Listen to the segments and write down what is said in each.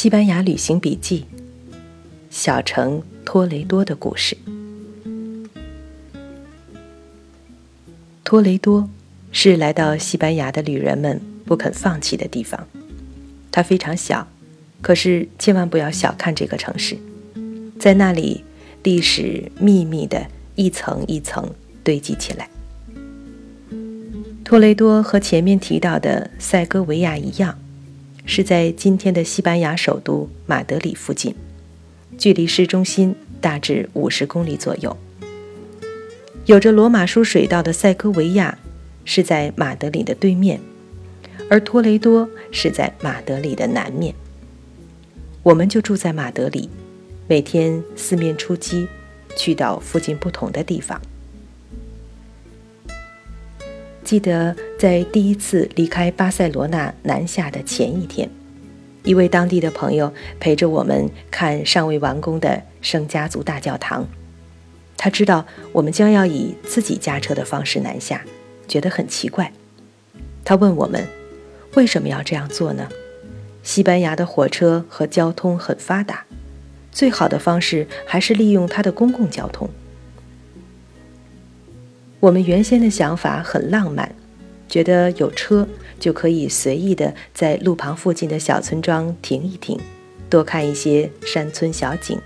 西班牙旅行笔记：小城托雷多的故事。托雷多是来到西班牙的旅人们不肯放弃的地方。它非常小，可是千万不要小看这个城市，在那里，历史秘密的一层一层堆积起来。托雷多和前面提到的塞戈维亚一样。是在今天的西班牙首都马德里附近，距离市中心大致五十公里左右。有着罗马书水道的塞戈维亚是在马德里的对面，而托雷多是在马德里的南面。我们就住在马德里，每天四面出击，去到附近不同的地方。记得在第一次离开巴塞罗那南下的前一天，一位当地的朋友陪着我们看尚未完工的圣家族大教堂。他知道我们将要以自己驾车的方式南下，觉得很奇怪。他问我们为什么要这样做呢？西班牙的火车和交通很发达，最好的方式还是利用它的公共交通。我们原先的想法很浪漫，觉得有车就可以随意的在路旁附近的小村庄停一停，多看一些山村小景。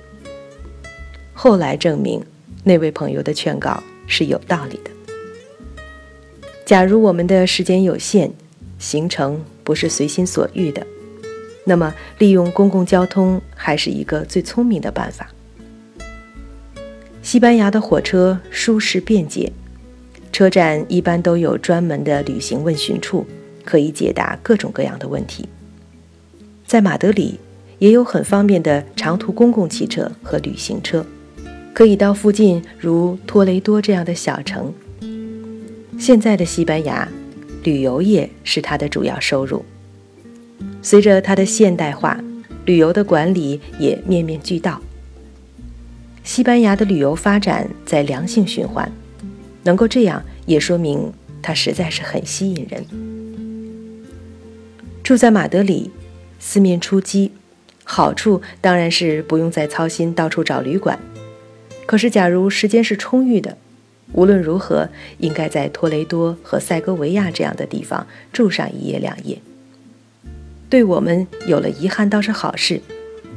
后来证明，那位朋友的劝告是有道理的。假如我们的时间有限，行程不是随心所欲的，那么利用公共交通还是一个最聪明的办法。西班牙的火车舒适便捷。车站一般都有专门的旅行问询处，可以解答各种各样的问题。在马德里也有很方便的长途公共汽车和旅行车，可以到附近如托雷多这样的小城。现在的西班牙，旅游业是它的主要收入。随着它的现代化，旅游的管理也面面俱到。西班牙的旅游发展在良性循环。能够这样，也说明它实在是很吸引人。住在马德里，四面出击，好处当然是不用再操心到处找旅馆。可是，假如时间是充裕的，无论如何，应该在托雷多和塞戈维亚这样的地方住上一夜两夜。对我们有了遗憾倒是好事，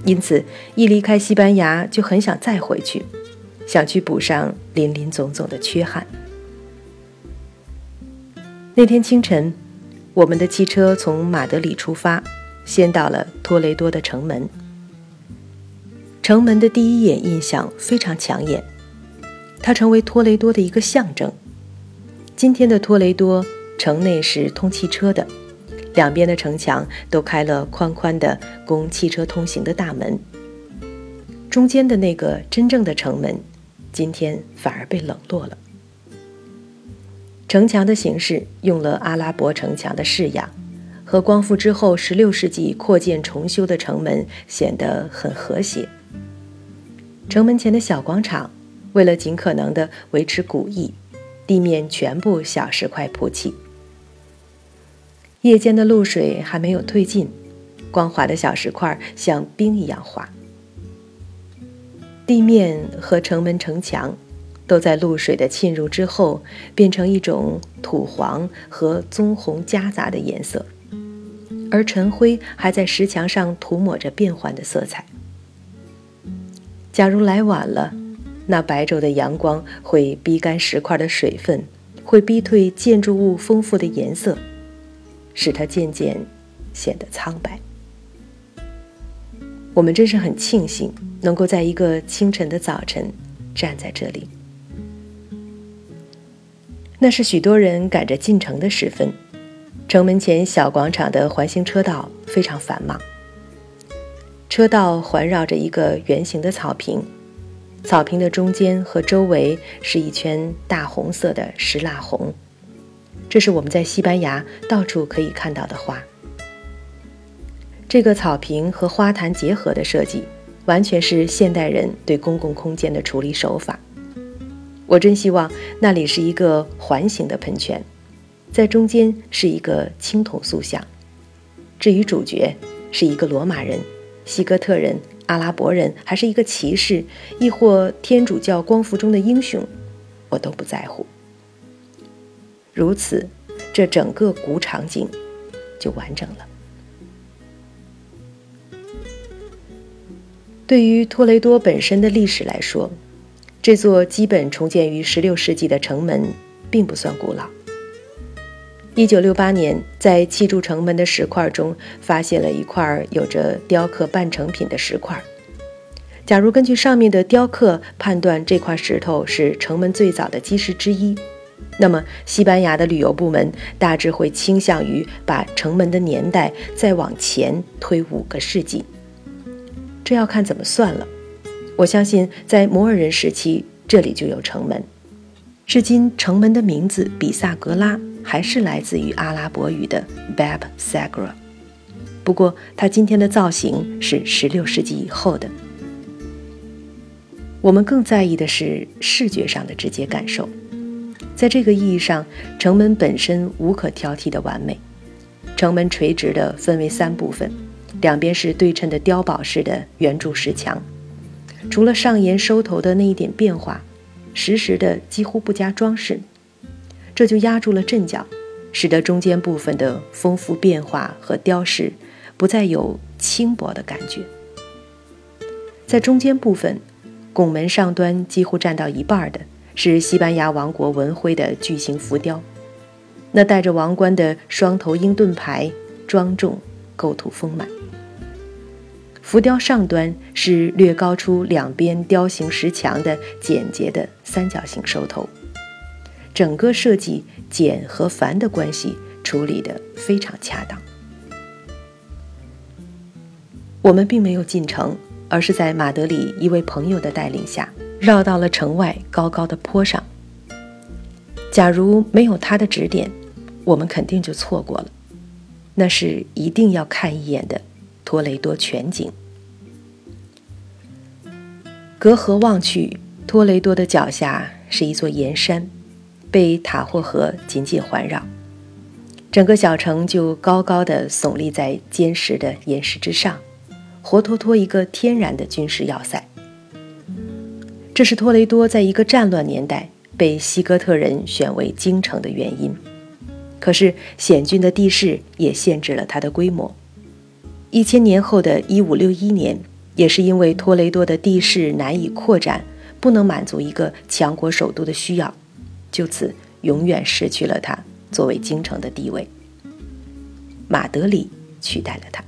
因此一离开西班牙就很想再回去。想去补上林林总总的缺憾。那天清晨，我们的汽车从马德里出发，先到了托雷多的城门。城门的第一眼印象非常抢眼，它成为托雷多的一个象征。今天的托雷多城内是通汽车的，两边的城墙都开了宽宽的供汽车通行的大门，中间的那个真正的城门。今天反而被冷落了。城墙的形式用了阿拉伯城墙的式样，和光复之后16世纪扩建重修的城门显得很和谐。城门前的小广场，为了尽可能的维持古意，地面全部小石块铺砌。夜间的露水还没有退尽，光滑的小石块像冰一样滑。地面和城门城墙，都在露水的浸入之后，变成一种土黄和棕红夹杂的颜色，而尘灰还在石墙上涂抹着变幻的色彩。假如来晚了，那白昼的阳光会逼干石块的水分，会逼退建筑物丰富的颜色，使它渐渐显得苍白。我们真是很庆幸。能够在一个清晨的早晨站在这里，那是许多人赶着进城的时分。城门前小广场的环形车道非常繁忙，车道环绕着一个圆形的草坪，草坪的中间和周围是一圈大红色的石蜡红，这是我们在西班牙到处可以看到的花。这个草坪和花坛结合的设计。完全是现代人对公共空间的处理手法。我真希望那里是一个环形的喷泉，在中间是一个青铜塑像。至于主角，是一个罗马人，西哥特人、阿拉伯人，还是一个骑士，亦或天主教光复中的英雄，我都不在乎。如此，这整个古场景就完整了。对于托雷多本身的历史来说，这座基本重建于16世纪的城门并不算古老。1968年，在砌筑城门的石块中发现了一块有着雕刻半成品的石块。假如根据上面的雕刻判断这块石头是城门最早的基石之一，那么西班牙的旅游部门大致会倾向于把城门的年代再往前推五个世纪。这要看怎么算了。我相信，在摩尔人时期，这里就有城门。至今，城门的名字比萨格拉还是来自于阿拉伯语的 Bab Sagra。不过，它今天的造型是16世纪以后的。我们更在意的是视觉上的直接感受。在这个意义上，城门本身无可挑剔的完美。城门垂直的分为三部分。两边是对称的碉堡式的圆柱石墙，除了上沿收头的那一点变化，实时的几乎不加装饰，这就压住了阵脚，使得中间部分的丰富变化和雕饰不再有轻薄的感觉。在中间部分，拱门上端几乎占到一半的是西班牙王国文徽的巨型浮雕，那带着王冠的双头鹰盾牌庄重，构图丰满。浮雕上端是略高出两边雕形石墙的简洁的三角形收头，整个设计简和繁的关系处理得非常恰当。我们并没有进城，而是在马德里一位朋友的带领下，绕到了城外高高的坡上。假如没有他的指点，我们肯定就错过了，那是一定要看一眼的。托雷多全景，隔河望去，托雷多的脚下是一座岩山，被塔霍河紧紧环绕，整个小城就高高的耸立在坚实的岩石之上，活脱脱一个天然的军事要塞。这是托雷多在一个战乱年代被西哥特人选为京城的原因，可是险峻的地势也限制了它的规模。一千年后的一五六一年，也是因为托雷多的地势难以扩展，不能满足一个强国首都的需要，就此永远失去了它作为京城的地位。马德里取代了它。